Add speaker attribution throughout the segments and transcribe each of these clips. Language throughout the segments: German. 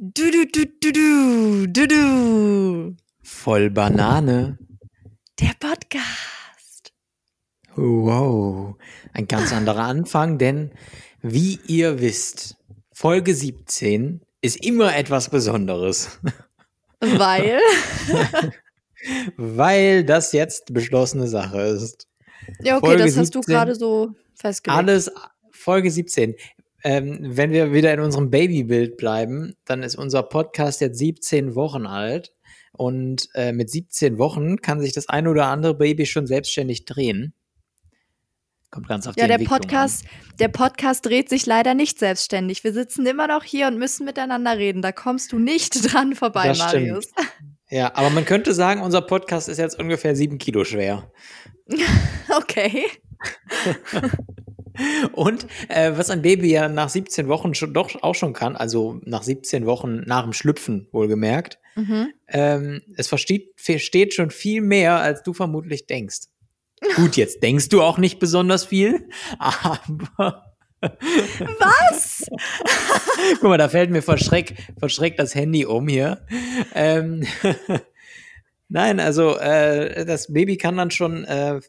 Speaker 1: Du, du, du, du, du, du, du.
Speaker 2: Voll Banane.
Speaker 1: Der Podcast.
Speaker 2: Wow. Ein ganz anderer Anfang, denn wie ihr wisst, Folge 17 ist immer etwas Besonderes.
Speaker 1: Weil?
Speaker 2: Weil das jetzt beschlossene Sache ist.
Speaker 1: Ja, okay,
Speaker 2: Folge
Speaker 1: das hast du
Speaker 2: 17.
Speaker 1: gerade so festgelegt.
Speaker 2: Alles Folge 17. Ähm, wenn wir wieder in unserem Babybild bleiben, dann ist unser Podcast jetzt 17 Wochen alt. Und äh, mit 17 Wochen kann sich das eine oder andere Baby schon selbstständig drehen. Kommt ganz auf
Speaker 1: Ja,
Speaker 2: die
Speaker 1: der
Speaker 2: Entwicklung
Speaker 1: Podcast, der Podcast dreht sich leider nicht selbstständig. Wir sitzen immer noch hier und müssen miteinander reden. Da kommst du nicht dran vorbei,
Speaker 2: Das stimmt.
Speaker 1: Marius.
Speaker 2: an. Ja, aber man könnte sagen, unser Podcast ist jetzt ungefähr sieben Kilo schwer.
Speaker 1: Okay.
Speaker 2: Und äh, was ein Baby ja nach 17 Wochen schon, doch auch schon kann, also nach 17 Wochen nach dem Schlüpfen wohlgemerkt,
Speaker 1: Mhm.
Speaker 2: ähm, es versteht, versteht schon viel mehr, als du vermutlich denkst. Gut, jetzt denkst du auch nicht besonders viel, aber
Speaker 1: Was?
Speaker 2: guck mal, da fällt mir vor Schreck, vor Schreck das Handy um hier. Ähm, Nein, also äh, das Baby kann dann schon äh,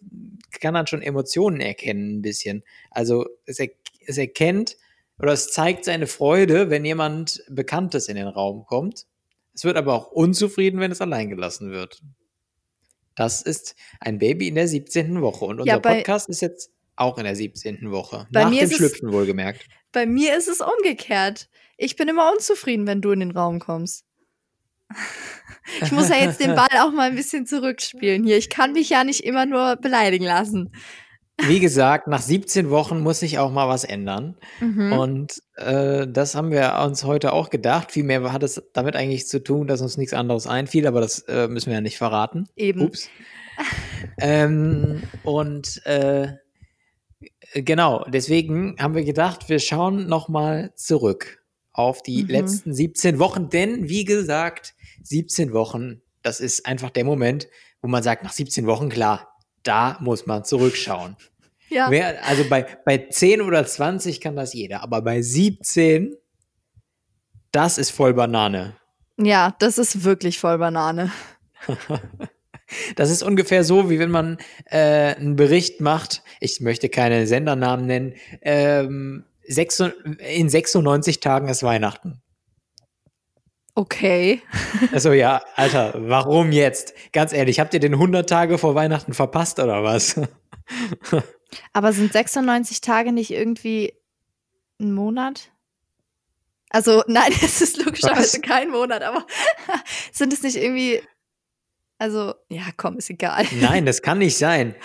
Speaker 2: kann dann schon Emotionen erkennen ein bisschen. Also es, er, es erkennt oder es zeigt seine Freude, wenn jemand Bekanntes in den Raum kommt. Es wird aber auch unzufrieden, wenn es allein gelassen wird. Das ist ein Baby in der 17. Woche und unser
Speaker 1: Ja,
Speaker 2: Podcast ist jetzt auch in der 17. Woche. Nach dem
Speaker 1: es-
Speaker 2: Schlüpfen wohlgemerkt.
Speaker 1: Bei mir ist es umgekehrt. Ich bin immer unzufrieden, wenn du in den Raum kommst. Ich muss ja jetzt den Ball auch mal ein bisschen zurückspielen hier. Ich kann mich ja nicht immer nur beleidigen lassen.
Speaker 2: Wie gesagt, nach 17 Wochen muss sich auch mal was ändern.
Speaker 1: Mhm.
Speaker 2: Und äh, das haben wir uns heute auch gedacht. Vielmehr hat es damit eigentlich zu tun, dass uns nichts anderes einfiel, aber das äh, müssen wir ja nicht verraten.
Speaker 1: Eben.
Speaker 2: Ups. ähm, und äh, genau, deswegen haben wir gedacht, wir schauen nochmal zurück auf die
Speaker 1: Mhm.
Speaker 2: letzten 17 Wochen. Denn, wie gesagt, 17 Wochen, das ist einfach der Moment, wo man sagt, nach 17 Wochen, klar, da muss man zurückschauen.
Speaker 1: Ja.
Speaker 2: Wer, also bei, bei 10 oder 20 kann das jeder, aber bei 17, das ist voll Banane.
Speaker 1: ja, das ist wirklich voll Banane.
Speaker 2: Das ist ungefähr so, wie wenn man äh, einen Bericht macht, ich möchte keine Sendernamen nennen, ähm, sechs, in 96 Tagen ist Weihnachten.
Speaker 1: Okay.
Speaker 2: Also ja, Alter, warum jetzt? Ganz ehrlich, habt ihr den 100 Tage vor Weihnachten verpasst oder was?
Speaker 1: Aber sind 96 Tage nicht irgendwie ein Monat? Also, nein, es ist logischerweise
Speaker 2: Was?
Speaker 1: kein Monat, aber sind es nicht irgendwie. Also, ja, komm, ist egal.
Speaker 2: Nein, das kann nicht sein.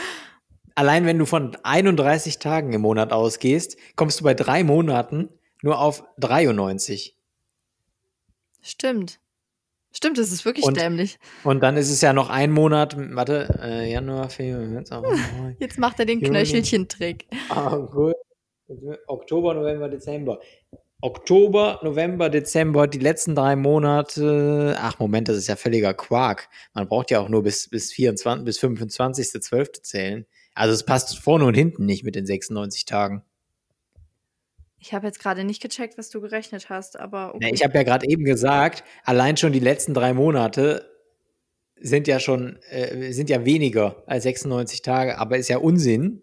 Speaker 2: Allein wenn du von 31 Tagen im Monat ausgehst, kommst du bei drei Monaten nur auf 93.
Speaker 1: Stimmt. Stimmt, das ist wirklich
Speaker 2: Und-
Speaker 1: dämlich.
Speaker 2: Und dann ist es ja noch ein Monat, warte, äh, Januar, Februar, April, Mai,
Speaker 1: Jetzt macht er den. Knöchelchen-Trick.
Speaker 2: August, Oktober, November, Dezember. Oktober, November, Dezember, die letzten drei Monate. Ach, Moment, das ist ja völliger Quark. Man braucht ja auch nur bis, bis 24, bis 25.12. zählen. Also es passt vorne und hinten nicht mit den 96 Tagen.
Speaker 1: Ich habe jetzt gerade nicht gecheckt, was du gerechnet hast, aber okay.
Speaker 2: Ich habe ja gerade eben gesagt, allein schon die letzten drei Monate sind ja schon, äh, sind ja weniger als 96 Tage, aber ist ja Unsinn.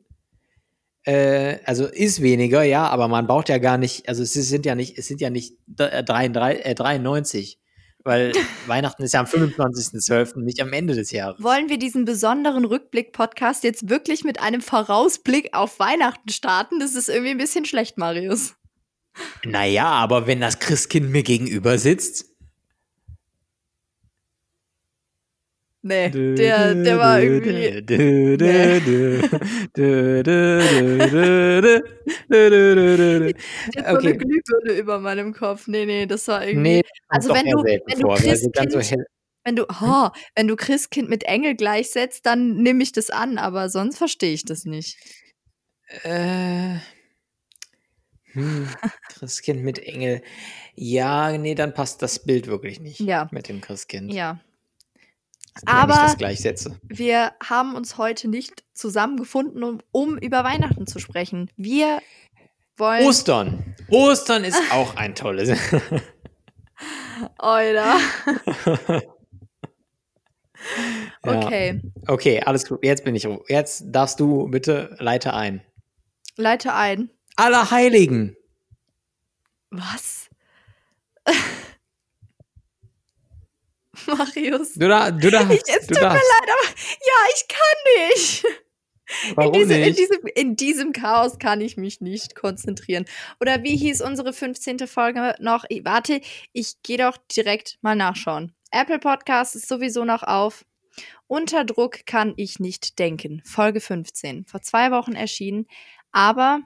Speaker 2: Äh, also ist weniger, ja, aber man braucht ja gar nicht, also es sind ja nicht, es sind ja nicht äh, 33, äh, 93, weil Weihnachten ist ja am 25.12., nicht am Ende des Jahres.
Speaker 1: Wollen wir diesen besonderen Rückblick-Podcast jetzt wirklich mit einem Vorausblick auf Weihnachten starten? Das ist irgendwie ein bisschen schlecht, Marius.
Speaker 2: Naja, aber wenn das Christkind mir gegenüber sitzt,
Speaker 1: Nee, der, der war irgendwie.
Speaker 2: Nee.
Speaker 1: Jetzt so
Speaker 2: Okay.
Speaker 1: eine Glühbirne über meinem Kopf. Nee, nee, das war irgendwie.
Speaker 2: Nee,
Speaker 1: Also wenn du- wenn du
Speaker 2: vor, so
Speaker 1: Christkind-
Speaker 2: hell-
Speaker 1: Wenn du, oh, wenn du Christkind mit Engel gleichsetzt, dann nehme ich das an, aber sonst verstehe ich das nicht.
Speaker 2: Äh, hm, Christkind mit Engel. Ja, nee, dann passt das Bild wirklich nicht
Speaker 1: Ja.
Speaker 2: mit dem Christkind.
Speaker 1: Ja. Aber-. Wir haben uns heute nicht zusammengefunden, um, um über Weihnachten zu sprechen. Wir wollen.
Speaker 2: Ostern. Ostern ist auch ein tolles.
Speaker 1: Alter.
Speaker 2: Ja.
Speaker 1: Okay.
Speaker 2: Okay, alles gut. Jetzt bin ich ruhig. Jetzt darfst du bitte leite ein.
Speaker 1: Leite ein.
Speaker 2: Allerheiligen.
Speaker 1: Was? Marius.
Speaker 2: Du, da, du darfst.
Speaker 1: Ich, es
Speaker 2: du
Speaker 1: tut mir
Speaker 2: darfst.
Speaker 1: leid, aber ja, ich kann nicht.
Speaker 2: Warum
Speaker 1: in, diese,
Speaker 2: nicht?
Speaker 1: In, diesem, in diesem Chaos kann ich mich nicht konzentrieren. Oder wie hieß unsere 15. Folge noch? Ich, warte, ich gehe doch direkt mal nachschauen. Apple Podcast ist sowieso noch auf. Unter Druck kann ich nicht denken. Folge 15. Vor zwei Wochen erschienen. Aber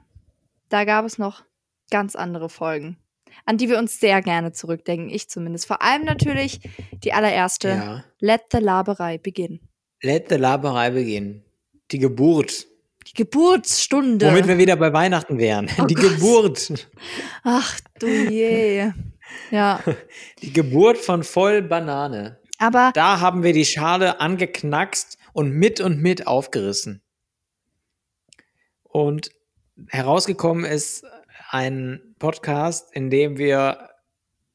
Speaker 1: da gab es noch ganz andere Folgen, an die wir uns sehr gerne zurückdenken. Ich zumindest. Vor allem natürlich die allererste.
Speaker 2: ja.
Speaker 1: Let the Laberei begin.
Speaker 2: Let the Laberei beginnen. Die Geburt.
Speaker 1: Die Geburtsstunde.
Speaker 2: Womit wir wieder bei Weihnachten wären.
Speaker 1: Oh
Speaker 2: Die
Speaker 1: Gott.
Speaker 2: Geburt.
Speaker 1: Ach du je. Ja,
Speaker 2: Die Geburt von voll Banane.
Speaker 1: aber
Speaker 2: Da haben wir die Schale angeknackst und mit und mit aufgerissen. Und herausgekommen ist ein Podcast, in dem wir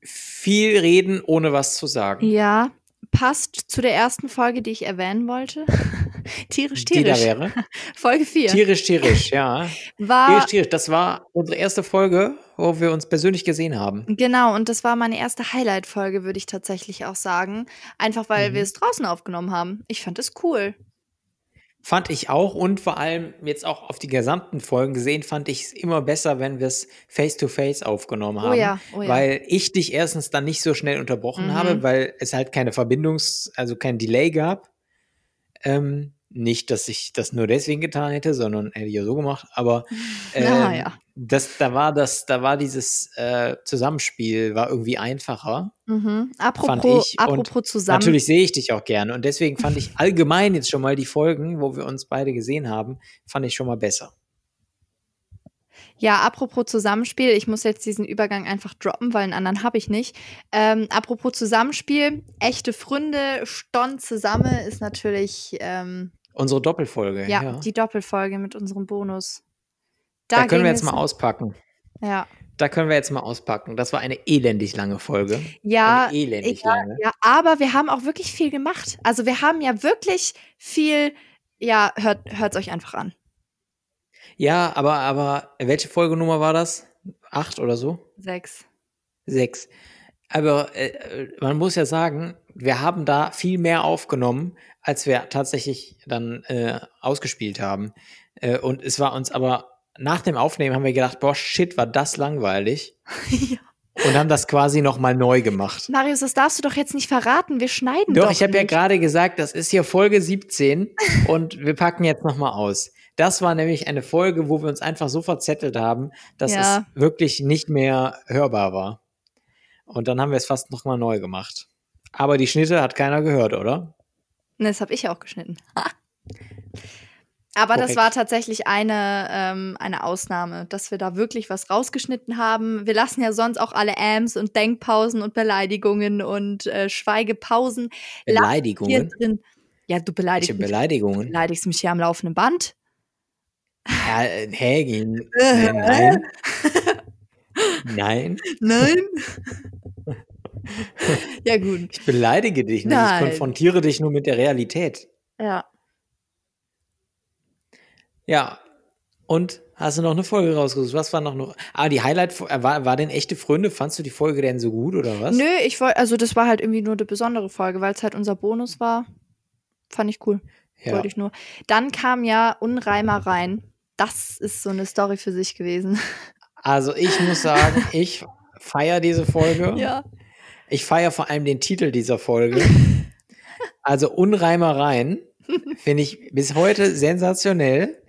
Speaker 2: viel reden, ohne was zu sagen.
Speaker 1: ja, passt zu der ersten Folge, die ich erwähnen wollte. tierisch,
Speaker 2: Die da
Speaker 1: tierisch.
Speaker 2: wäre.
Speaker 1: Folge 4
Speaker 2: Tierisch, tierisch, ja.
Speaker 1: war
Speaker 2: Tierisch, tierisch. Das war unsere erste Folge, wo wir uns persönlich gesehen haben.
Speaker 1: genau und das war meine erste Highlight-Folge, würde ich tatsächlich auch sagen. Einfach weil
Speaker 2: Mhm.
Speaker 1: wir es draußen aufgenommen haben. Ich fand es cool.
Speaker 2: Fand ich auch und vor allem jetzt auch auf die gesamten Folgen gesehen, fand ich es immer besser, wenn wir es face-to-face aufgenommen
Speaker 1: Oh
Speaker 2: haben.
Speaker 1: ja, oh ja.
Speaker 2: Weil ich dich erstens dann nicht so schnell unterbrochen
Speaker 1: Mhm.
Speaker 2: habe, weil es halt keine Verbindungs-, also kein Delay gab. Ähm, nicht, dass ich das nur deswegen getan hätte, sondern hätte ich ja so gemacht, aber ähm,
Speaker 1: Na ja.
Speaker 2: das, da war das, da war dieses äh, Zusammenspiel, war irgendwie einfacher.
Speaker 1: Mhm.
Speaker 2: Fand
Speaker 1: Apropos,
Speaker 2: ich. Und
Speaker 1: apropos zusammen.
Speaker 2: Natürlich sehe ich dich auch gerne. Und deswegen fand ich allgemein jetzt schon mal die Folgen, wo wir uns beide gesehen haben, fand ich schon mal besser.
Speaker 1: Ja, apropos Zusammenspiel, ich muss jetzt diesen Übergang einfach droppen, weil einen anderen habe ich nicht. Ähm, apropos Zusammenspiel, echte Freunde, Stonn zusammen ist natürlich ähm,
Speaker 2: Unsere Doppelfolge.
Speaker 1: ja,
Speaker 2: Ja,
Speaker 1: die Doppelfolge mit unserem Bonus.
Speaker 2: Da, können
Speaker 1: ging
Speaker 2: wir jetzt mal auspacken.
Speaker 1: Ja,
Speaker 2: Da können wir jetzt mal auspacken. Das war eine elendig lange Folge.
Speaker 1: ja,
Speaker 2: eine elendig
Speaker 1: ja,
Speaker 2: lange.
Speaker 1: ja, aber wir haben auch wirklich viel gemacht. Also wir haben ja wirklich viel, ja, hört es euch einfach an.
Speaker 2: Ja, aber, aber welche Folgenummer war das? Acht oder so?
Speaker 1: Sechs.
Speaker 2: Sechs. Aber äh, man muss ja sagen, wir haben da viel mehr aufgenommen, als wir tatsächlich dann äh, ausgespielt haben. Äh, und es war uns aber nach dem Aufnehmen haben wir gedacht, boah, shit, war das langweilig.
Speaker 1: ja.
Speaker 2: Und haben das quasi nochmal neu gemacht.
Speaker 1: Marius, das darfst du doch jetzt nicht verraten. Wir schneiden
Speaker 2: Doch,
Speaker 1: doch
Speaker 2: ich habe ja gerade gesagt, das ist hier Folge 17 und wir packen jetzt nochmal aus. Das war nämlich eine Folge, wo wir uns einfach so verzettelt haben, dass
Speaker 1: Ja.
Speaker 2: es wirklich nicht mehr hörbar war. Und dann haben wir es fast nochmal neu gemacht. Aber die Schnitte hat keiner gehört, oder?
Speaker 1: Ne, das habe ich auch geschnitten. Aber das
Speaker 2: Korrekt.
Speaker 1: war tatsächlich eine, ähm, eine Ausnahme, dass wir da wirklich was rausgeschnitten haben. Wir lassen ja sonst auch alle Ams und Denkpausen und Beleidigungen und äh, Schweigepausen
Speaker 2: Beleidigungen.
Speaker 1: Ja, du beleidigst
Speaker 2: Welche
Speaker 1: mich,
Speaker 2: Beleidigungen?
Speaker 1: beleidigst mich hier am laufenden Band.
Speaker 2: Ja, äh, hä, äh, nein. Nein,
Speaker 1: Nein. ja, gut.
Speaker 2: ich beleidige dich nicht.
Speaker 1: Nein.
Speaker 2: Ich konfrontiere dich nur mit der Realität.
Speaker 1: Ja.
Speaker 2: Ja. Und hast du noch eine Folge rausgesucht? Was war noch noch? Ah, die Highlight äh, war, war denn echte Freunde? Fandst du die Folge denn so gut oder was?
Speaker 1: Nö, ich wollte, also das war halt irgendwie nur eine besondere Folge, weil es halt unser Bonus war. Fand ich cool.
Speaker 2: Ja.
Speaker 1: Wollte ich nur. Dann kam ja Unreimer rein. Das ist so eine Story für sich gewesen.
Speaker 2: Also ich muss sagen, ich feiere diese Folge.
Speaker 1: Ja.
Speaker 2: Ich feiere vor allem den Titel dieser Folge. Also Unreimereien finde ich bis heute sensationell.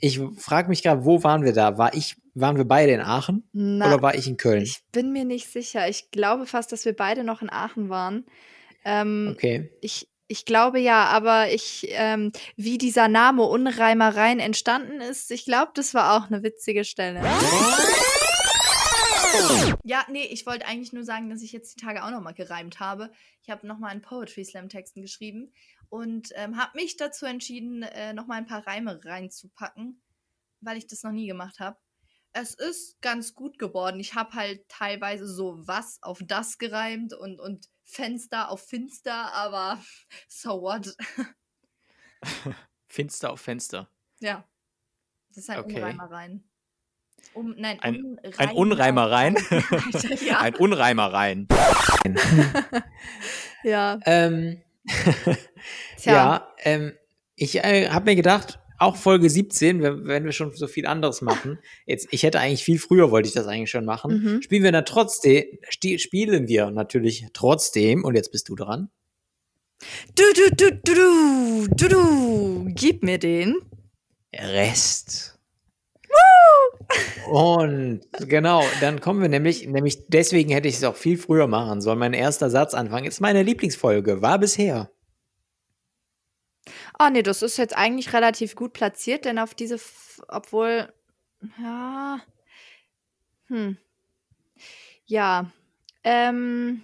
Speaker 2: Ich frage mich gerade, wo waren wir da? War ich, waren wir beide in Aachen
Speaker 1: Na,
Speaker 2: oder war ich in Köln?
Speaker 1: ich bin mir nicht sicher. Ich glaube fast, dass wir beide noch in Aachen waren. Ähm,
Speaker 2: Okay.
Speaker 1: ich, ich glaube ja, aber ich, ähm, wie dieser Name Unreimereien entstanden ist, ich glaube, das war auch eine witzige Stelle. Ja, nee, ich wollte eigentlich nur sagen, dass ich jetzt die Tage auch nochmal gereimt habe. Ich habe nochmal einen Poetry Slam Texten geschrieben und ähm, habe mich dazu entschieden, äh, nochmal ein paar Reime reinzupacken, weil ich das noch nie gemacht habe. Es ist ganz gut geworden. Ich habe halt teilweise so was auf das gereimt und, und Fenster auf Finster, aber so what?
Speaker 2: Finster auf Fenster.
Speaker 1: Ja. Das ist ein
Speaker 2: Okay.
Speaker 1: Unreimereien. Um, nein,
Speaker 2: Ein- Ein Unreimereien.
Speaker 1: Alter, ja.
Speaker 2: Ein Unreimereien.
Speaker 1: ja.
Speaker 2: Ähm,
Speaker 1: Tja.
Speaker 2: ja, ähm, ich äh, habe mir gedacht, auch Folge 17, wenn, wenn wir schon so viel anderes machen, jetzt, ich hätte eigentlich viel früher wollte ich das eigentlich schon machen,
Speaker 1: Mhm.
Speaker 2: spielen wir dann trotzdem, spielen wir natürlich trotzdem, und jetzt bist du dran,
Speaker 1: Du, du, du, du, du, du, du. Gib mir den.
Speaker 2: Rest. Und genau, dann kommen wir nämlich, nämlich deswegen hätte ich es auch viel früher machen sollen. Mein erster Satzanfang ist meine Lieblingsfolge, war bisher.
Speaker 1: Oh nee, das ist jetzt eigentlich relativ gut platziert, denn auf diese, F obwohl, ja, hm, ja, ähm,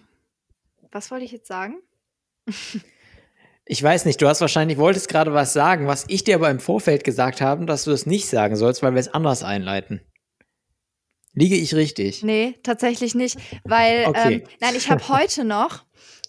Speaker 1: was wollte ich jetzt sagen?
Speaker 2: Ich weiß nicht, du hast wahrscheinlich, wolltest gerade was sagen, was ich dir aber im Vorfeld gesagt habe, dass du es nicht sagen sollst, weil wir es anders einleiten. Liege ich richtig?
Speaker 1: Nee, tatsächlich nicht, weil,
Speaker 2: Okay.
Speaker 1: ähm, nein, ich habe heute noch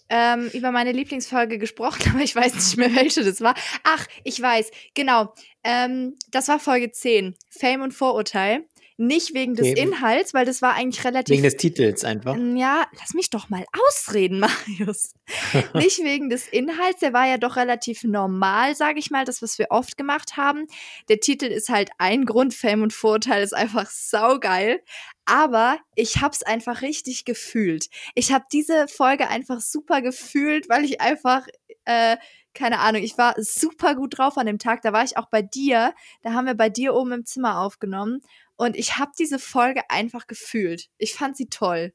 Speaker 1: ähm, über meine Lieblingsfolge gesprochen, aber ich weiß nicht mehr, welche das war. Ach, ich weiß, genau. Ähm, das war Folge 10, Fame und Vorurteil. Nicht wegen des
Speaker 2: Okay.
Speaker 1: Inhalts, weil das war eigentlich relativ
Speaker 2: Wegen des Titels einfach.
Speaker 1: Ja, lass mich doch mal ausreden, Marius. Nicht wegen des Inhalts, der war ja doch relativ normal, sage ich mal, das, was wir oft gemacht haben. Der Titel ist halt ein Grund, Fame und Vorurteil ist einfach saugeil. Aber ich hab's einfach richtig gefühlt. Ich habe diese Folge einfach super gefühlt, weil ich einfach, äh, keine Ahnung, ich war super gut drauf an dem Tag. Da war ich auch bei dir. Da haben wir bei dir oben im Zimmer aufgenommen. Und ich habe diese Folge einfach gefühlt. Ich fand sie toll.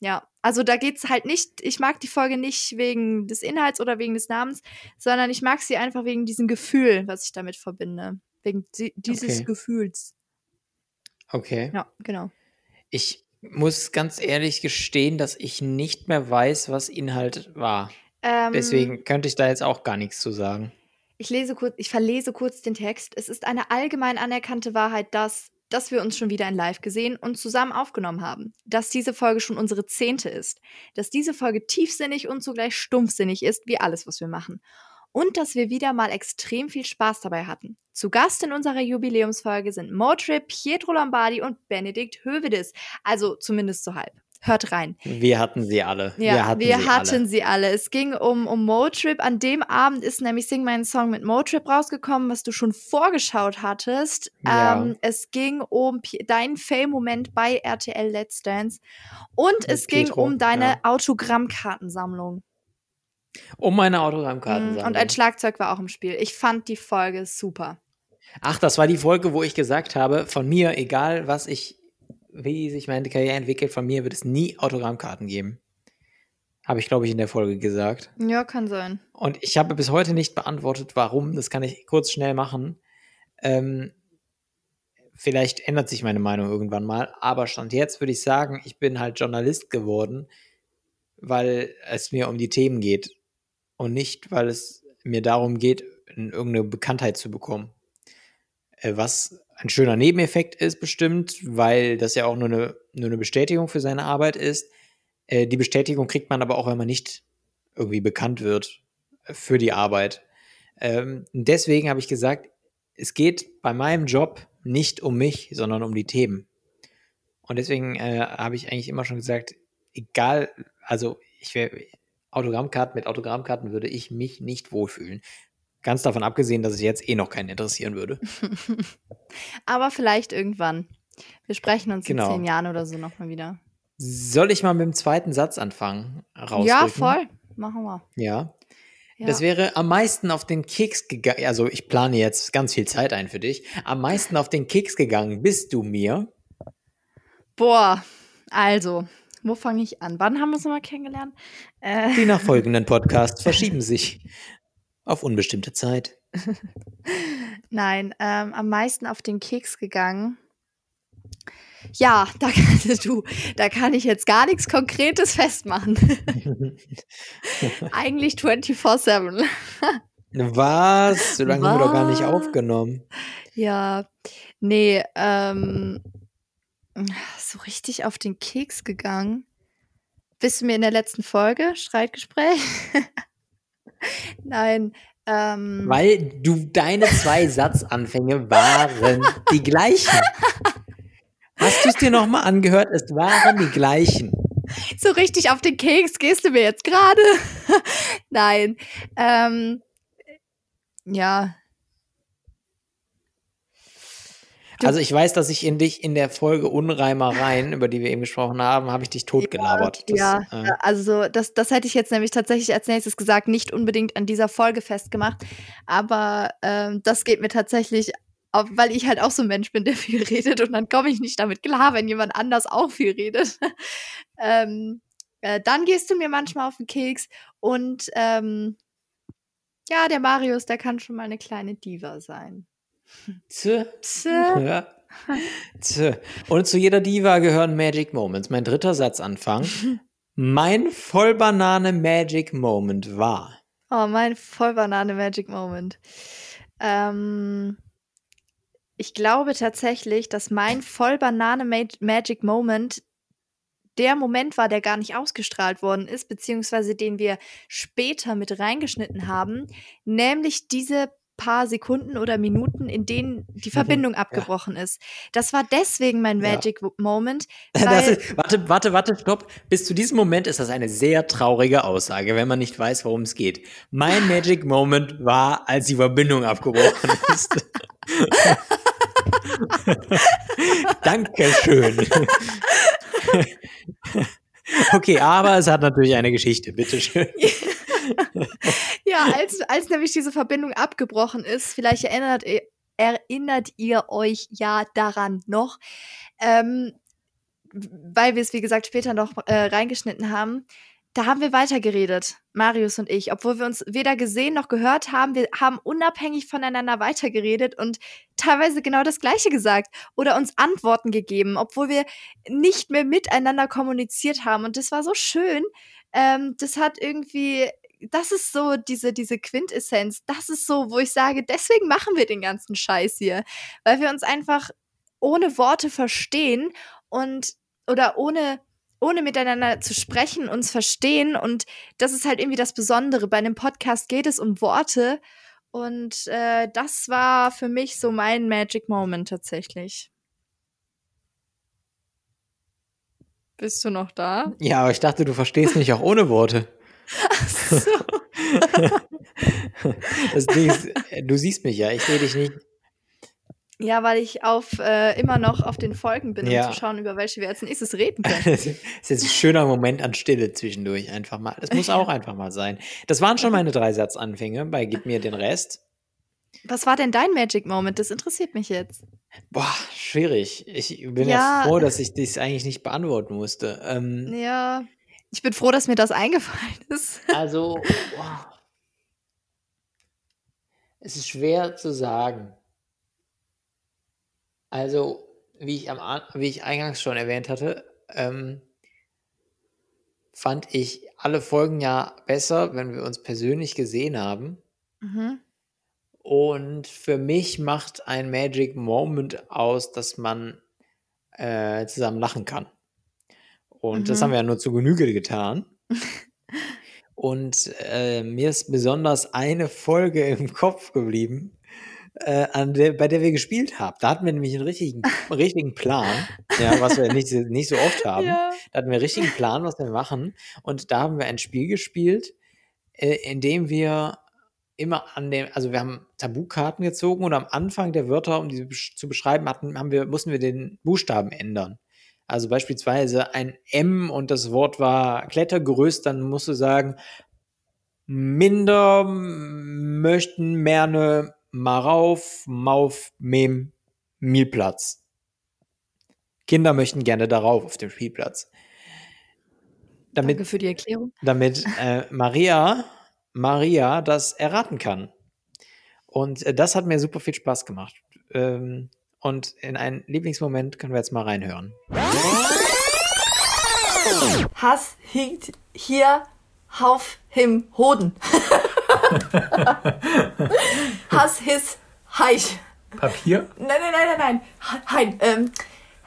Speaker 1: Ja, also da geht's halt nicht, ich mag die Folge nicht wegen des Inhalts oder wegen des Namens, sondern ich mag sie einfach wegen diesem Gefühl, was ich damit verbinde. Wegen di dieses
Speaker 2: Okay.
Speaker 1: Gefühls.
Speaker 2: Okay.
Speaker 1: Ja, genau.
Speaker 2: Ich muss ganz ehrlich gestehen, dass ich nicht mehr weiß, was Inhalt war.
Speaker 1: Ähm,
Speaker 2: Deswegen könnte ich da jetzt auch gar nichts zu sagen.
Speaker 1: Ich lese kurz, ich verlese kurz den Text. Es ist eine allgemein anerkannte Wahrheit, dass, dass wir uns schon wieder in Live gesehen und zusammen aufgenommen haben. Dass diese Folge schon unsere zehnte ist. Dass diese Folge tiefsinnig und zugleich stumpfsinnig ist, wie alles, was wir machen. Und dass wir wieder mal extrem viel Spaß dabei hatten. Zu Gast in unserer Jubiläumsfolge sind Motrip, Pietro Lombardi und Benedikt Hövedes. Also zumindest so halb. Hört rein.
Speaker 2: Wir hatten sie alle.
Speaker 1: Ja,
Speaker 2: wir hatten,
Speaker 1: wir
Speaker 2: sie,
Speaker 1: hatten
Speaker 2: alle.
Speaker 1: sie alle. Es ging um, um Motrip. An dem Abend ist nämlich Sing meinen Song mit Motrip rausgekommen, was du schon vorgeschaut hattest.
Speaker 2: Ja.
Speaker 1: Ähm, es ging um deinen Fail-Moment bei RTL Let's Dance. Und
Speaker 2: Mit
Speaker 1: es ging
Speaker 2: Pietro,
Speaker 1: um deine
Speaker 2: ja.
Speaker 1: Autogrammkartensammlung.
Speaker 2: Um meine
Speaker 1: Mm,
Speaker 2: Autogrammkarten.
Speaker 1: Und ein Schlagzeug war auch im Spiel. Ich fand die Folge super.
Speaker 2: Ach, das war die Folge, wo ich gesagt habe, von mir, egal was ich, wie sich meine Karriere entwickelt, von mir wird es nie Autogrammkarten geben. Habe ich, glaube ich, in der Folge gesagt.
Speaker 1: Ja, kann sein.
Speaker 2: Und ich habe bis heute nicht beantwortet, warum. Das kann ich kurz schnell machen. Ähm, vielleicht ändert sich meine Meinung irgendwann mal. Aber Stand jetzt würde ich sagen, ich bin halt Journalist geworden, weil es mir um die Themen geht. Und nicht, weil es mir darum geht, irgendeine Bekanntheit zu bekommen. Äh, was ein schöner Nebeneffekt ist bestimmt, weil das ja auch nur eine, nur eine Bestätigung für seine Arbeit ist. Äh, die Bestätigung kriegt man aber auch, wenn man nicht irgendwie bekannt wird für die Arbeit. Ähm, deswegen habe ich gesagt, es geht bei meinem Job nicht um mich, sondern um die Themen. Und deswegen äh, habe ich eigentlich immer schon gesagt, egal, also ich wäre Autogrammkarten mit Autogrammkarten würde ich mich nicht wohlfühlen. Ganz davon abgesehen, dass es jetzt eh noch keinen interessieren würde.
Speaker 1: Aber vielleicht irgendwann. Wir sprechen uns
Speaker 2: Genau.
Speaker 1: in zehn Jahren oder so nochmal wieder.
Speaker 2: Soll ich mal mit dem zweiten Satz anfangen? Rausrücken?
Speaker 1: Ja, voll. Machen wir.
Speaker 2: Ja.
Speaker 1: Ja.
Speaker 2: Das wäre am meisten auf den Keks gegangen. Also ich plane jetzt ganz viel Zeit ein für dich. Am meisten auf den Keks gegangen bist du mir.
Speaker 1: Boah, also, wo fange ich an? Wann haben wir uns nochmal kennengelernt? Äh,
Speaker 2: Die nachfolgenden Podcasts verschieben sich auf unbestimmte Zeit.
Speaker 1: nein, ähm, am meisten auf den Keks gegangen. Ja, da, kann- du, da kann ich jetzt gar nichts Konkretes festmachen. Eigentlich 24-7.
Speaker 2: Was? So lange haben wir doch gar nicht aufgenommen.
Speaker 1: Ja, nee, ähm, So richtig auf den Keks gegangen. Bist du mir in der letzten Folge? Streitgespräch? Nein. Ähm,
Speaker 2: Weil du deine zwei Satzanfänge waren die gleichen. Hast du es dir nochmal angehört? Es waren die gleichen.
Speaker 1: So richtig auf den Keks gehst du mir jetzt gerade. Nein. Ähm, ja,
Speaker 2: Also ich weiß, dass ich in dich in der Folge Unreimereien, über die wir eben gesprochen haben, habe ich dich totgelabert.
Speaker 1: Ja, das, ja äh, also das, das hätte ich jetzt nämlich tatsächlich als nächstes gesagt, nicht unbedingt an dieser Folge festgemacht, aber ähm, das geht mir tatsächlich auf, weil ich halt auch so ein Mensch bin, der viel redet und dann komme ich nicht damit klar, wenn jemand anders auch viel redet. ähm, äh, dann gehst du mir manchmal auf den Keks und ähm, ja, der Marius, der kann schon mal eine kleine Diva sein.
Speaker 2: Tö. Tö. Ja. Tö. Und zu jeder Diva gehören Magic Moments. Mein dritter Satzanfang. mein Vollbanane Magic Moment war.
Speaker 1: Oh, mein Vollbanane Magic Moment. Ähm, ich glaube tatsächlich, dass mein Vollbanane Magic Moment der Moment war, der gar nicht ausgestrahlt worden ist, beziehungsweise den wir später mit reingeschnitten haben, nämlich diese paar Sekunden oder Minuten, in denen die mhm. Verbindung abgebrochen ja. ist. Das war deswegen mein Magic ja. Moment.
Speaker 2: Ist, warte, warte, warte, stopp. Bis zu diesem Moment ist das eine sehr traurige Aussage, wenn man nicht weiß, worum es geht. Mein Magic Moment war, als die Verbindung abgebrochen ist. Dankeschön. okay, aber es hat natürlich eine Geschichte, bitteschön.
Speaker 1: Ja, als, als nämlich diese Verbindung abgebrochen ist, vielleicht erinnert, erinnert ihr euch ja daran noch, ähm, weil wir es, wie gesagt, später noch äh, reingeschnitten haben, da haben wir weitergeredet, Marius und ich, obwohl wir uns weder gesehen noch gehört haben. Wir haben unabhängig voneinander weitergeredet und teilweise genau das Gleiche gesagt oder uns Antworten gegeben, obwohl wir nicht mehr miteinander kommuniziert haben. Und das war so schön. Ähm, das hat irgendwie das ist so diese, diese Quintessenz. Das ist so, wo ich sage, deswegen machen wir den ganzen Scheiß hier. Weil wir uns einfach ohne Worte verstehen und oder ohne, ohne miteinander zu sprechen, uns verstehen. Und das ist halt irgendwie das Besondere. Bei einem Podcast geht es um Worte. Und äh, das war für mich so mein Magic Moment tatsächlich. Bist du noch da?
Speaker 2: Ja, aber ich dachte, du verstehst mich auch ohne Worte. Ach so. das Ding ist, äh, du siehst mich ja, ich sehe dich nicht.
Speaker 1: Ja, weil ich auf äh, immer noch auf den Folgen bin, ja. um zu schauen, über welche wir jetzt nächstes reden können. das
Speaker 2: ist jetzt ein schöner Moment an Stille zwischendurch einfach mal. Das muss auch einfach mal sein. Das waren schon meine drei Satzanfänge bei Gib mir den Rest.
Speaker 1: Was war denn dein Magic Moment? Das interessiert mich jetzt.
Speaker 2: Boah, schwierig. Ich bin ja, ja froh, dass ich das eigentlich nicht beantworten musste.
Speaker 1: Ähm, ja, ich bin froh, dass mir das eingefallen ist.
Speaker 2: Also, wow. es ist schwer zu sagen. Also, wie ich, am, wie ich eingangs schon erwähnt hatte, ähm, fand ich alle Folgen ja besser, wenn wir uns persönlich gesehen haben. Mhm. Und für mich macht ein Magic Moment aus, dass man äh, zusammen lachen kann. Und mhm. das haben wir ja nur zu Genüge getan. Und äh, mir ist besonders eine Folge im Kopf geblieben, äh, an der, bei der wir gespielt haben. Da hatten wir nämlich einen richtigen, richtigen Plan, ja, was wir nicht, nicht so oft haben. Ja. Da hatten wir einen richtigen Plan, was wir machen. Und da haben wir ein Spiel gespielt, äh, in dem wir immer an dem, also wir haben Tabukarten gezogen und am Anfang der Wörter, um die zu beschreiben hatten, haben wir, mussten wir den Buchstaben ändern. Also beispielsweise ein M und das Wort war Klettergerüst, dann musst du sagen, minder möchten merne Marauf, Mauf, Mem, Mielplatz. Kinder möchten gerne darauf auf dem Spielplatz.
Speaker 1: Damit, Danke für die Erklärung.
Speaker 2: Damit äh, Maria, Maria das erraten kann. Und äh, das hat mir super viel Spaß gemacht. Ähm, und in einen Lieblingsmoment können wir jetzt mal reinhören.
Speaker 1: Hass hinkt hier auf him Hoden. Hass his Heich.
Speaker 2: Papier?
Speaker 1: Nein, nein, nein, nein, nein. Hein. Ähm,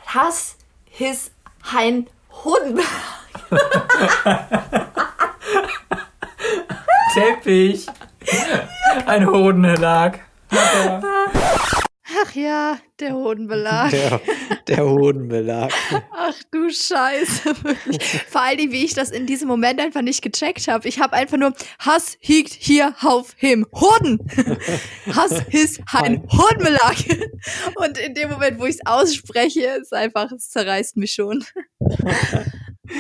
Speaker 1: Hass his Hein Hoden.
Speaker 2: Teppich. Ein Hodenbelag.
Speaker 1: Ach ja, der Hodenbelag.
Speaker 2: Der, der Hodenbelag.
Speaker 1: Ach du Scheiße. Vor allem, wie ich das in diesem Moment einfach nicht gecheckt habe. Ich habe einfach nur Hass hiegt hier auf him Hoden. Hass his hein Hodenbelag. Und in dem Moment, wo ich es ausspreche, ist einfach, es zerreißt mich schon.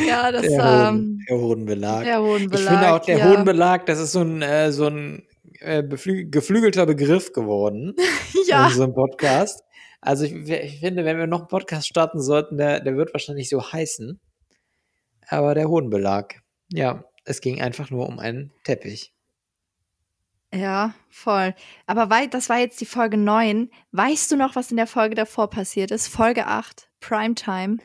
Speaker 1: Ja, das
Speaker 2: Der,
Speaker 1: ähm,
Speaker 2: Hoden, der Hodenbelag.
Speaker 1: der Hodenbelag.
Speaker 2: Ich finde auch, der
Speaker 1: ja.
Speaker 2: Hodenbelag, das ist so ein, äh, so ein äh, geflügelter Begriff geworden in
Speaker 1: Ja,
Speaker 2: unserem Podcast. Also ich, ich finde, wenn wir noch einen Podcast starten sollten, der, der wird wahrscheinlich so heißen. Aber der Hodenbelag. Ja, es ging einfach nur um einen Teppich.
Speaker 1: ja, voll. Aber weil, das war jetzt die Folge 9. Weißt du noch, was in der Folge davor passiert ist? Folge 8, Primetime.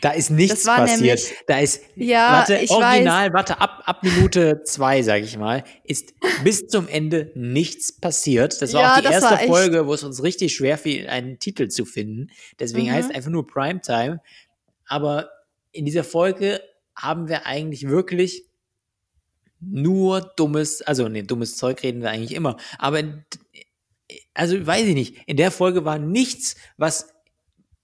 Speaker 2: Da ist nichts passiert.
Speaker 1: nämlich-
Speaker 2: da ist,
Speaker 1: Ja,
Speaker 2: warte,
Speaker 1: ich
Speaker 2: original, warte, ab, ab Minute zwei, sag ich mal, ist bis zum Ende nichts passiert. Das war
Speaker 1: Ja,
Speaker 2: auch die erste Folge, wo es uns richtig schwer fiel, einen Titel zu finden. Deswegen
Speaker 1: Mhm.
Speaker 2: heißt es einfach nur Primetime. Aber in dieser Folge haben wir eigentlich wirklich nur dummes, also nee, dummes Zeug reden wir eigentlich immer. Aber in, also weiß ich nicht, in der Folge war nichts, was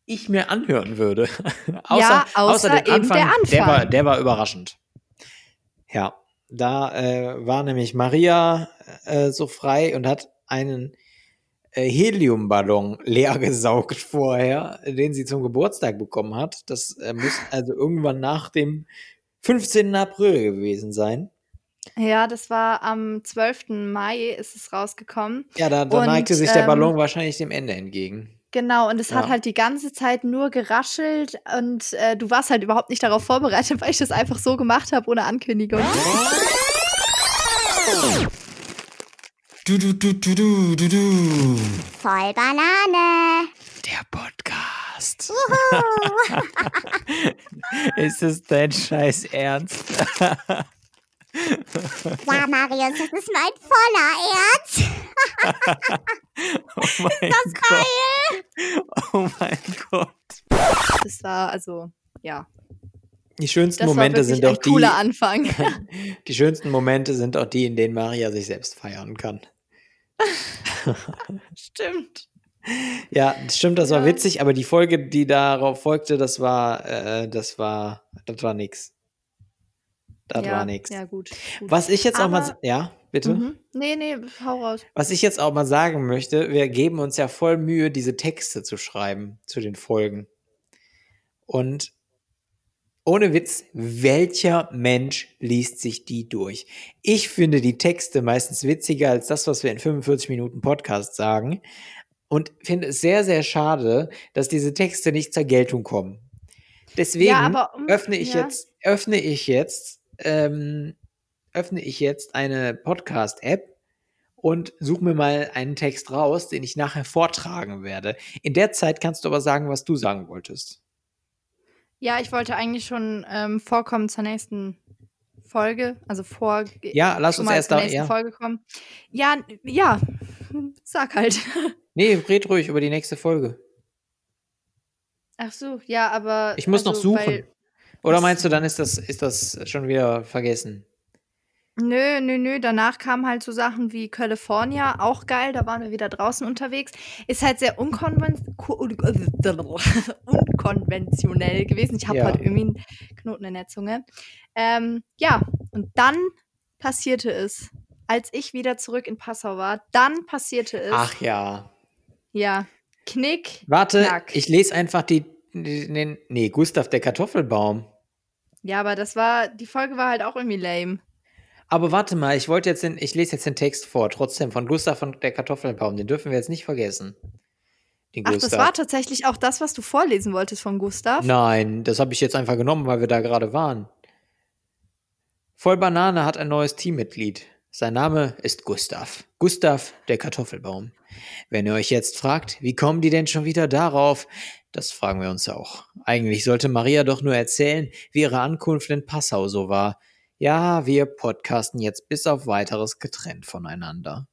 Speaker 2: ich mir anhören würde. außer,
Speaker 1: Ja, außer
Speaker 2: den
Speaker 1: eben
Speaker 2: Anfang,
Speaker 1: der
Speaker 2: Der war,
Speaker 1: Anfang.
Speaker 2: der war überraschend. Ja, da äh, war nämlich Maria äh, so frei und hat einen äh, Heliumballon leer gesaugt vorher, den sie zum Geburtstag bekommen hat. Das äh, muss also irgendwann nach dem 15. April gewesen sein.
Speaker 1: Ja, das war am 12. Mai ist es rausgekommen.
Speaker 2: Ja, da, da
Speaker 1: Und,
Speaker 2: neigte sich der
Speaker 1: ähm,
Speaker 2: Ballon wahrscheinlich dem Ende entgegen.
Speaker 1: Genau, und es hat
Speaker 2: Ja.
Speaker 1: halt die ganze Zeit nur geraschelt und äh, du warst halt überhaupt nicht darauf vorbereitet, weil ich das einfach so gemacht habe, ohne Ankündigung.
Speaker 2: Du, du, du, du, du, du, du.
Speaker 3: Voll Banane.
Speaker 2: Der Podcast. Ist es dein Scheiß Ernst?
Speaker 3: Ja, Marius, das ist mein voller Ernst.
Speaker 2: Oh mein Gott. Oh mein Gott.
Speaker 1: Das war also, ja.
Speaker 2: Die schönsten
Speaker 1: Das
Speaker 2: Momente sind
Speaker 1: ein
Speaker 2: doch die,
Speaker 1: cooler Anfang.
Speaker 2: die schönsten Momente sind auch die, in denen Maria sich selbst feiern kann.
Speaker 1: Stimmt.
Speaker 2: Ja, das stimmt, das war
Speaker 1: Ja.
Speaker 2: witzig, aber die Folge, die darauf folgte, das war, äh, das war, das war nix. Das
Speaker 1: ja,
Speaker 2: war nix.
Speaker 1: Ja, gut. gut.
Speaker 2: Was ich jetzt auch mal,
Speaker 1: Aber-
Speaker 2: ja, bitte?
Speaker 1: Mhm. Nee, nee, hau raus.
Speaker 2: Was ich jetzt auch mal sagen möchte, wir geben uns ja voll Mühe, diese Texte zu schreiben zu den Folgen. Und ohne Witz, welcher Mensch liest sich die durch? Ich finde die Texte meistens witziger als das, was wir in 45 Minuten Podcast sagen. Und finde es sehr, sehr schade, dass diese Texte nicht zur Geltung kommen. Deswegen
Speaker 1: Ja, aber, um,
Speaker 2: öffne ich
Speaker 1: ja.
Speaker 2: jetzt, öffne ich jetzt, ähm, öffne ich jetzt eine Podcast-App und suche mir mal einen Text raus, den ich nachher vortragen werde. In der Zeit kannst du aber sagen, was du sagen wolltest.
Speaker 1: Ja, ich wollte eigentlich schon ähm, vorkommen zur nächsten Folge. Also vor.
Speaker 2: Ja, lass uns
Speaker 1: mal
Speaker 2: erst
Speaker 1: zur
Speaker 2: da.
Speaker 1: nächsten
Speaker 2: Ja.
Speaker 1: Folge kommen. Ja, ja. Sag halt.
Speaker 2: Nee, red ruhig über die nächste Folge.
Speaker 1: Ach so, ja, aber.
Speaker 2: Ich muss noch
Speaker 1: also,
Speaker 2: suchen.
Speaker 1: Weil,
Speaker 2: Oder meinst du, dann ist das, ist das schon wieder vergessen?
Speaker 1: Nö, nö, nö. Danach kamen halt so Sachen wie California, auch geil. Da waren wir wieder draußen unterwegs. Ist halt sehr unkonven ko- unkonventionell gewesen. Ich habe
Speaker 2: Ja.
Speaker 1: heute irgendwie einen Knoten in der Zunge. Ähm, ja, und dann passierte es. Als ich wieder zurück in Passau war, dann passierte es.
Speaker 2: Ach ja.
Speaker 1: Ja. Knick.
Speaker 2: Warte,
Speaker 1: Knack.
Speaker 2: ich lese einfach die den, nee, Gustav der Kartoffelbaum.
Speaker 1: Ja, aber das war, die Folge war halt auch irgendwie lame.
Speaker 2: Aber warte mal, ich wollte jetzt den, ich lese jetzt den Text vor, trotzdem von Gustav und der Kartoffelbaum, den dürfen wir jetzt nicht vergessen. Den
Speaker 1: Ach, das
Speaker 2: Gustav.
Speaker 1: war tatsächlich auch das, was du vorlesen wolltest von Gustav.
Speaker 2: Nein, das habe ich jetzt einfach genommen, weil wir da gerade waren. Voll Banane hat ein neues Teammitglied. Sein Name ist Gustav. Gustav, der Kartoffelbaum. Wenn ihr euch jetzt fragt, wie kommen die denn schon wieder darauf? Das fragen wir uns auch. Eigentlich sollte Maria doch nur erzählen, wie ihre Ankunft in Passau so war. Ja, wir podcasten jetzt bis auf weiteres getrennt voneinander.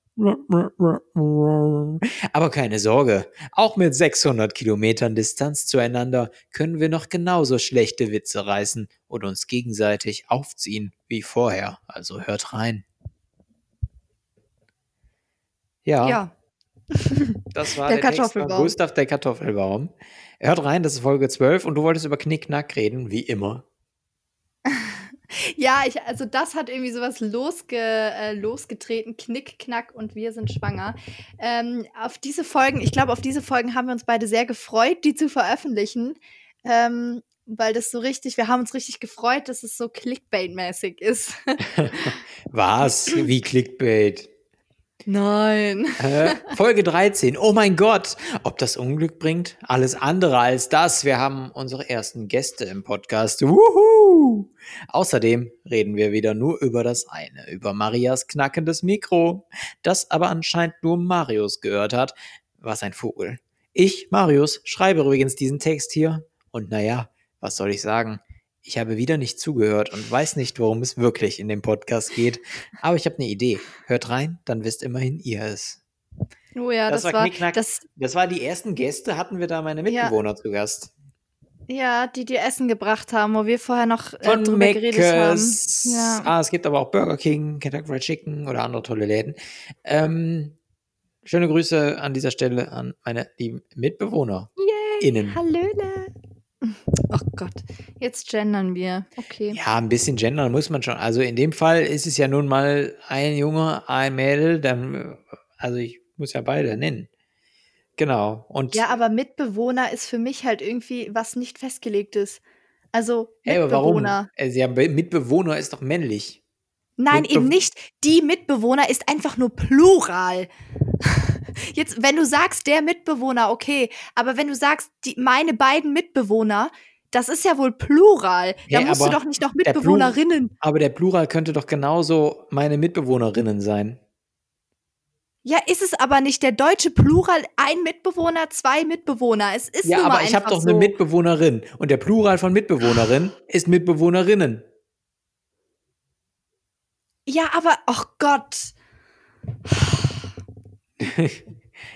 Speaker 2: Aber keine Sorge, auch mit 600 Kilometern Distanz zueinander können wir noch genauso schlechte Witze reißen und uns gegenseitig aufziehen wie vorher. Also hört rein. Ja,
Speaker 1: Ja.
Speaker 2: das war
Speaker 1: Der
Speaker 2: der,
Speaker 1: Kartoffelbaum.
Speaker 2: Gustav der Kartoffelbaum. Hört rein, das ist Folge 12 und du wolltest über Knickknack reden, wie immer.
Speaker 1: Ja, ich, also das hat irgendwie sowas losge, äh, losgetreten. Knick, Knack und wir sind schwanger. Ähm, auf diese Folgen, ich glaube, auf diese Folgen haben wir uns beide sehr gefreut, die zu veröffentlichen. Ähm, weil das so richtig, wir haben uns richtig gefreut, dass es so Clickbait-mäßig ist.
Speaker 2: Was? Wie Clickbait?
Speaker 1: Nein.
Speaker 2: Äh, Folge 13. Oh mein Gott, ob das Unglück bringt? Alles andere als das. Wir haben unsere ersten Gäste im Podcast. Wuhu! Außerdem reden wir wieder nur über das eine, über Marias knackendes Mikro, das aber anscheinend nur Marius gehört hat. Was ein Vogel. Ich, Marius, schreibe übrigens diesen Text hier. Und naja, was soll ich sagen? Ich habe wieder nicht zugehört und weiß nicht, worum es wirklich in dem Podcast geht. Aber ich habe eine Idee. Hört rein, dann wisst immerhin ihr es.
Speaker 1: Oh ja,
Speaker 2: Das
Speaker 1: das,
Speaker 2: war Knickknack.
Speaker 1: das,
Speaker 2: Das war die ersten Gäste, hatten wir da meine
Speaker 1: Ja.
Speaker 2: Mitbewohner zu Gast.
Speaker 1: ja, die dir Essen gebracht haben, wo wir vorher noch äh,
Speaker 2: Von
Speaker 1: drüber geredet haben. Ja.
Speaker 2: Ah, es gibt aber auch Burger King, Kentucky Fried Chicken oder andere tolle Läden. Ähm, schöne Grüße an dieser Stelle an meine lieben Mitbewohner. Innen.
Speaker 1: Oh Gott, jetzt gendern wir. Okay.
Speaker 2: Ja, ein bisschen gendern muss man schon. Also in dem Fall ist es ja nun mal ein Junge, ein Mädel, dann, also ich muss ja beide nennen. Genau. Und
Speaker 1: Ja, aber Mitbewohner ist für mich halt irgendwie was nicht festgelegtes. Also
Speaker 2: Ey, aber warum?
Speaker 1: Mitbewohner.
Speaker 2: Ja, Mitbewohner ist doch männlich.
Speaker 1: Nein,
Speaker 2: Mitbe-
Speaker 1: eben nicht. Die Mitbewohner ist einfach nur Plural. Jetzt, wenn du sagst, der Mitbewohner, okay, aber wenn du sagst, die, meine beiden Mitbewohner, das ist ja wohl Plural. Da
Speaker 2: Ja,
Speaker 1: musst du doch nicht noch
Speaker 2: der
Speaker 1: Mitbewohnerinnen.
Speaker 2: Aber der Plural könnte doch genauso meine Mitbewohnerinnen sein.
Speaker 1: Ja, ist es aber nicht. Der deutsche Plural, ein Mitbewohner, zwei Mitbewohner. Es ist
Speaker 2: Ja, aber ich habe doch eine
Speaker 1: so.
Speaker 2: Mitbewohnerin. Und der Plural von Mitbewohnerin ist Mitbewohnerinnen.
Speaker 1: Ja, aber, ach Gott.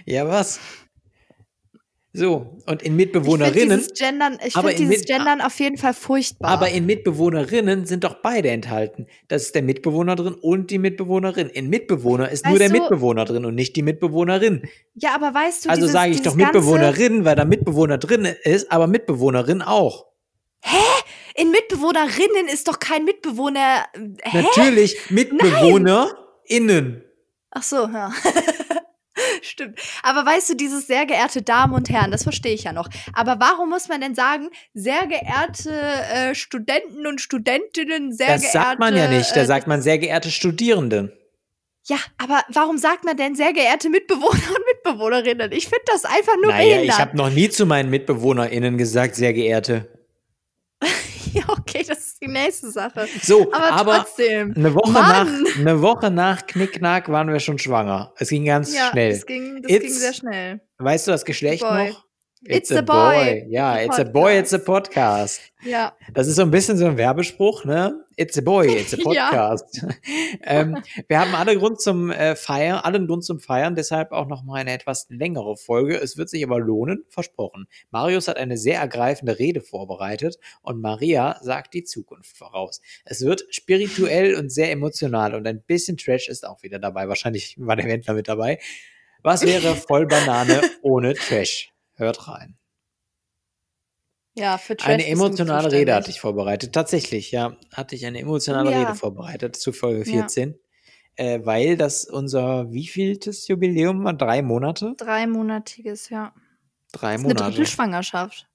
Speaker 2: Ja, was? So, und in
Speaker 1: Ich finde
Speaker 2: Mitbewohnerinnen,
Speaker 1: dieses find
Speaker 2: in
Speaker 1: dieses Gendern auf jeden Fall furchtbar.
Speaker 2: aber in Mitbewohnerinnen sind doch beide enthalten. Das ist der Mitbewohner drin und die Mitbewohnerin. In Mitbewohner ist nur
Speaker 1: Weißt
Speaker 2: der
Speaker 1: du-
Speaker 2: Mitbewohner drin und nicht die Mitbewohnerin.
Speaker 1: ja, aber weißt du,
Speaker 2: Also sage ich doch Mitbewohnerin, weil da Mitbewohner drin ist, aber Mitbewohnerin auch.
Speaker 1: In Mitbewohnerinnen ist doch kein Mitbewohner. Hä?
Speaker 2: Natürlich MitbewohnerInnen.
Speaker 1: Ach so, ja. Stimmt. Aber weißt du, dieses sehr geehrte Damen und Herren, das verstehe ich ja noch. Aber warum muss man denn sagen, sehr geehrte äh, Studenten und Studentinnen, sehr
Speaker 2: Das
Speaker 1: geehrte.
Speaker 2: sagt man ja nicht. Da
Speaker 1: äh,
Speaker 2: sagt man sehr geehrte Studierende.
Speaker 1: Ja, aber warum sagt man denn sehr geehrte Mitbewohner und Mitbewohnerinnen? Ich finde das einfach nur
Speaker 2: Naja, ich
Speaker 1: behindert.
Speaker 2: habe noch nie zu meinen MitbewohnerInnen gesagt, sehr geehrte.
Speaker 1: ja, okay, das ist die nächste Sache.
Speaker 2: So,
Speaker 1: Aber,
Speaker 2: aber,
Speaker 1: trotzdem.
Speaker 2: eine, Woche nach, eine Woche nach Knickknack waren wir schon schwanger. Es ging ganz
Speaker 1: Ja,
Speaker 2: schnell.
Speaker 1: das ging, das ging sehr schnell.
Speaker 2: Weißt du das Geschlecht
Speaker 1: Boy.
Speaker 2: noch?
Speaker 1: It's a boy.
Speaker 2: Ja,
Speaker 1: It's a
Speaker 2: it's a boy, it's a podcast.
Speaker 1: Ja.
Speaker 2: Das ist so ein bisschen so ein Werbespruch, ne? It's a boy, it's a podcast. ähm, wir haben alle Grund zum äh, Feiern, allen Grund zum Feiern, deshalb auch noch mal eine etwas längere Folge. Es wird sich aber lohnen, versprochen. Marius hat eine sehr ergreifende Rede vorbereitet und Maria sagt die Zukunft voraus. Es wird spirituell und sehr emotional und ein bisschen Trash ist auch wieder dabei. Wahrscheinlich war der Wendler mit dabei. Was wäre Vollbanane ohne Trash? Hört rein.
Speaker 1: Ja, für Trash
Speaker 2: Eine emotionale Rede hatte ich vorbereitet. Tatsächlich, ja, hatte ich eine emotionale
Speaker 1: Ja.
Speaker 2: Rede vorbereitet zu Folge
Speaker 1: Ja.
Speaker 2: 14. Äh, weil das unser wievieltes Jubiläum war? Drei Monate?
Speaker 1: Dreimonatiges, ja.
Speaker 2: Drei
Speaker 1: Das ist eine
Speaker 2: Monate.
Speaker 1: Drittelschwangerschaft.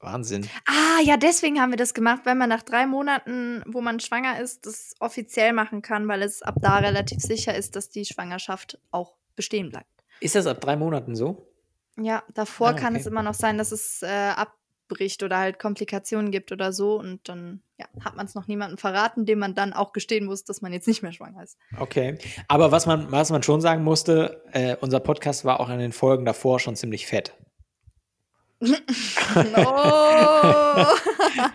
Speaker 2: Wahnsinn.
Speaker 1: Ah, ja, deswegen haben wir das gemacht, weil man nach drei Monaten, wo man schwanger ist, das offiziell machen kann, weil es ab da relativ sicher ist, dass die Schwangerschaft auch bestehen bleibt.
Speaker 2: Ist das ab drei Monaten so?
Speaker 1: Ja, davor
Speaker 2: Ah,
Speaker 1: kann
Speaker 2: okay.
Speaker 1: es immer noch sein, dass es äh, abbricht oder halt Komplikationen gibt oder so und dann ja, hat man es noch niemandem verraten, dem man dann auch gestehen muss, dass man jetzt nicht mehr schwanger ist.
Speaker 2: Okay. Aber was man, was man schon sagen musste, äh, unser Podcast war auch in den Folgen davor schon ziemlich fett.
Speaker 1: Oh.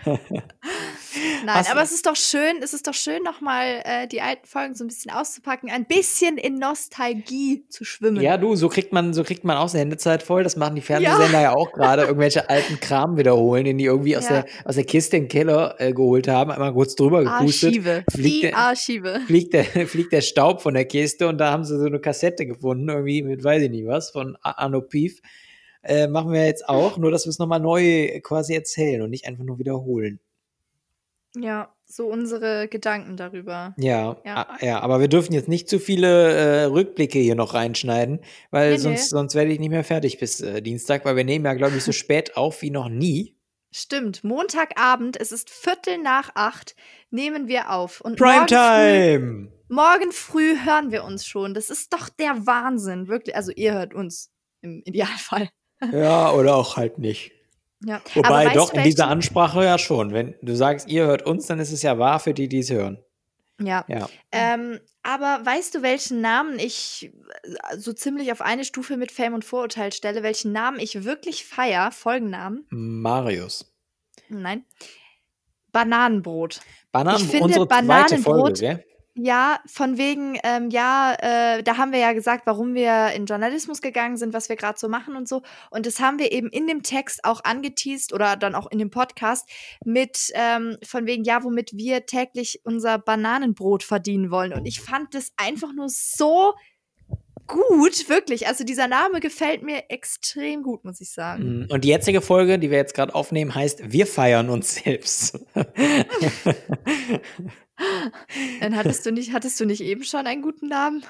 Speaker 1: Nein,
Speaker 2: Hast-
Speaker 1: aber es ist doch schön, es ist doch schön, nochmal äh, die alten Folgen so ein bisschen auszupacken, ein bisschen in Nostalgie zu schwimmen.
Speaker 2: Ja, du, so kriegt man, so kriegt man auch seine Händezeit voll. Das machen die Fernsehsender ja, auch gerade. Irgendwelche alten Kram wiederholen, den die irgendwie aus,
Speaker 1: Ja.
Speaker 2: der, aus der Kiste im Keller äh, geholt haben. Einmal kurz drüber gepustet.
Speaker 1: Archive.
Speaker 2: Fliegt
Speaker 1: Die
Speaker 2: der-
Speaker 1: Archive.
Speaker 2: Fliegt der, fliegt der Staub von der Kiste und da haben sie so eine Kassette gefunden, irgendwie mit weiß ich nicht was, von Arno Pief. Äh, machen wir jetzt auch, nur dass wir es nochmal neu quasi erzählen und nicht einfach nur wiederholen.
Speaker 1: Ja, so unsere Gedanken darüber.
Speaker 2: Ja,
Speaker 1: Ja.
Speaker 2: ja. aber wir dürfen jetzt nicht zu viele äh, Rückblicke hier noch reinschneiden, weil
Speaker 1: Nee, nee.
Speaker 2: sonst, sonst werde ich nicht mehr fertig bis äh, Dienstag, weil wir nehmen ja, glaube ich, so spät auf wie noch nie.
Speaker 1: Stimmt, Montagabend, es ist Viertel nach acht, nehmen wir auf. Und morgen früh,
Speaker 2: Primetime!
Speaker 1: morgen früh hören wir uns schon. Das ist doch der Wahnsinn, wirklich. Also ihr hört uns im Idealfall.
Speaker 2: Ja, oder auch halt nicht.
Speaker 1: Ja.
Speaker 2: Wobei doch in dieser Ansprache ja schon. Wenn du sagst, ihr hört uns, dann ist es ja wahr für die, die es hören.
Speaker 1: Ja.
Speaker 2: Ja.
Speaker 1: Ähm, aber weißt du, welchen Namen ich äh, so ziemlich auf eine Stufe mit Fame und Vorurteil stelle? Welchen Namen ich wirklich feier? Folgennamen?
Speaker 2: Marius.
Speaker 1: Nein. Bananenbrot.
Speaker 2: Bananen,
Speaker 1: Ich finde
Speaker 2: unsere zweite
Speaker 1: Bananenbrot-
Speaker 2: Folge, gell?
Speaker 1: Ja, von wegen, ähm, ja, äh, da haben wir ja gesagt, warum wir in Journalismus gegangen sind, was wir gerade so machen und so. Und das haben wir eben in dem Text auch angeteased oder dann auch in dem Podcast mit ähm, von wegen, ja, womit wir täglich unser Bananenbrot verdienen wollen. Und ich fand das einfach nur so gut, wirklich. Also dieser Name gefällt mir extrem gut, muss ich sagen.
Speaker 2: Mm, Und die jetzige Folge, die wir jetzt gerade aufnehmen, heißt Wir feiern uns selbst.
Speaker 1: Dann hattest du nicht, hattest du nicht eben schon einen guten Namen?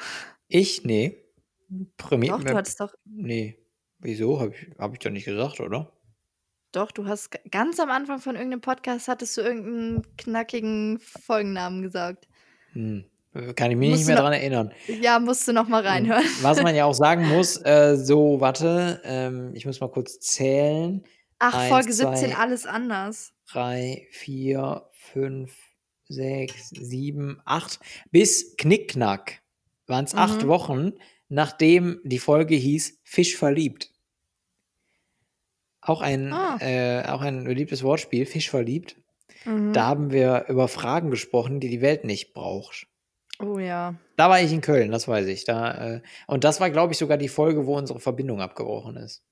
Speaker 2: ich? Nee. Primi
Speaker 1: Doch, du hattest doch,
Speaker 2: nee. Wieso? Habe ich, hab ich doch nicht gesagt, oder?
Speaker 1: Doch, du hast ganz am Anfang von irgendeinem Podcast hattest du irgendeinen knackigen Folgennamen gesagt.
Speaker 2: Hm. Kann ich mich
Speaker 1: Musst
Speaker 2: nicht mehr
Speaker 1: noch-
Speaker 2: dran erinnern.
Speaker 1: Ja, musst du noch mal reinhören.
Speaker 2: Was man ja auch sagen muss, äh, so, warte, ähm, ich muss mal kurz zählen.
Speaker 1: Ach,
Speaker 2: Eins,
Speaker 1: Folge 17,
Speaker 2: zwei.
Speaker 1: alles anders.
Speaker 2: drei, vier, fünf, sechs, sieben, acht. Bis Knickknack waren es acht
Speaker 1: Mhm.
Speaker 2: Wochen, nachdem die Folge hieß Fisch verliebt. Auch ein,
Speaker 1: Ah.
Speaker 2: äh, auch ein beliebtes Wortspiel, Fisch verliebt.
Speaker 1: Mhm.
Speaker 2: Da haben wir über Fragen gesprochen, die die Welt nicht braucht.
Speaker 1: Oh ja.
Speaker 2: Da war ich in Köln, das weiß ich. Da, äh, und das war, glaube ich, sogar die Folge, wo unsere Verbindung abgebrochen ist.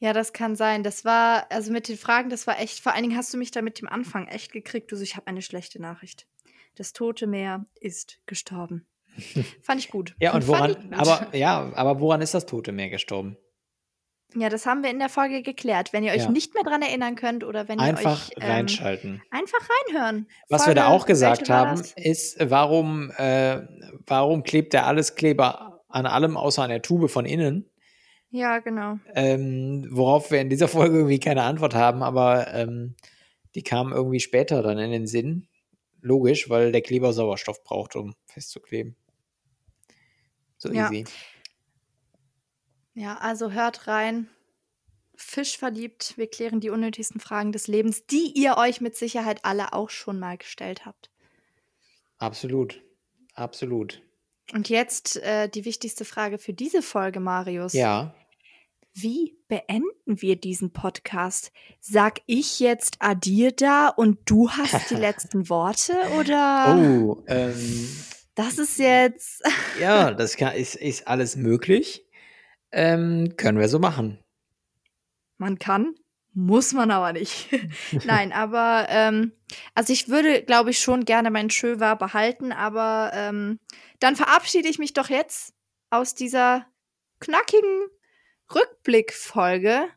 Speaker 1: Ja, das kann sein. Das war, also mit den Fragen, das war echt, vor allen Dingen hast du mich da mit dem Anfang echt gekriegt. Du so, ich habe eine schlechte Nachricht. Das Tote Meer ist gestorben. Fand ich gut.
Speaker 2: Ja, und woran, aber, ja, aber woran ist das Tote Meer gestorben?
Speaker 1: Ja, das haben wir in der Folge geklärt. Wenn ihr euch
Speaker 2: Ja.
Speaker 1: nicht mehr dran erinnern könnt oder wenn
Speaker 2: Einfach
Speaker 1: ihr euch ähm,
Speaker 2: reinschalten.
Speaker 1: einfach reinhören.
Speaker 2: Was wir da
Speaker 1: Folge,
Speaker 2: auch gesagt haben, ist, warum, äh, warum klebt der Alleskleber an allem außer an der Tube von innen?
Speaker 1: Ja, genau.
Speaker 2: Ähm, worauf wir in dieser Folge irgendwie keine Antwort haben, aber ähm, die kam irgendwie später dann in den Sinn. Logisch, weil der Kleber Sauerstoff braucht, um festzukleben. So
Speaker 1: Ja.
Speaker 2: easy.
Speaker 1: Ja, also hört rein. Fisch verliebt. Wir klären die unnötigsten Fragen des Lebens, die ihr euch mit Sicherheit alle auch schon mal gestellt habt.
Speaker 2: Absolut. Absolut.
Speaker 1: Und jetzt äh, die wichtigste Frage für diese Folge, Marius.
Speaker 2: Ja.
Speaker 1: Wie beenden wir diesen Podcast? Sag ich jetzt Adir da und du hast die letzten Worte? Oder
Speaker 2: Oh, ähm,
Speaker 1: das ist jetzt.
Speaker 2: ja, das kann, ist, ist alles möglich. Ähm, können wir so machen.
Speaker 1: Man kann, muss man aber nicht. Nein, aber ähm, also ich würde, glaube ich, schon gerne mein Schöwer behalten, aber ähm, dann verabschiede ich mich doch jetzt aus dieser knackigen Rückblickfolge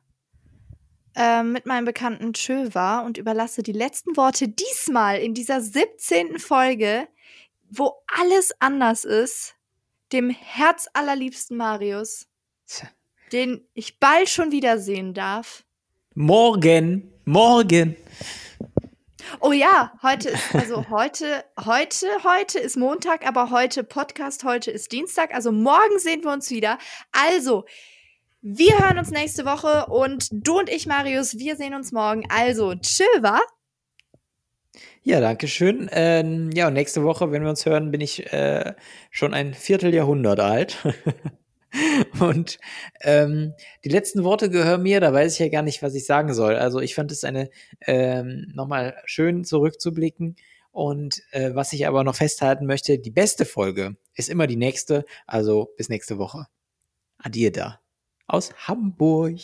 Speaker 1: ähm, mit meinem bekannten Schöwa und überlasse die letzten Worte diesmal in dieser 17. Folge, wo alles anders ist, dem herzallerliebsten Marius, den ich bald schon wiedersehen darf.
Speaker 2: Morgen, morgen.
Speaker 1: Oh ja, heute ist, also heute, heute, heute ist Montag, aber heute Podcast, heute ist Dienstag, also morgen sehen wir uns wieder. Also, wir hören uns nächste Woche und du und ich, Marius, wir sehen uns morgen. Also, chill, wa?
Speaker 2: Ja, danke schön. Ähm, ja, und nächste Woche, wenn wir uns hören, bin ich äh, schon ein Vierteljahrhundert alt. Und ähm, die letzten Worte gehören mir, da weiß ich ja gar nicht, was ich sagen soll. Also ich fand es eine ähm, nochmal schön zurückzublicken. Und äh, was ich aber noch festhalten möchte, die beste Folge ist immer die nächste. Also bis nächste Woche. Adieu da. Aus Hamburg.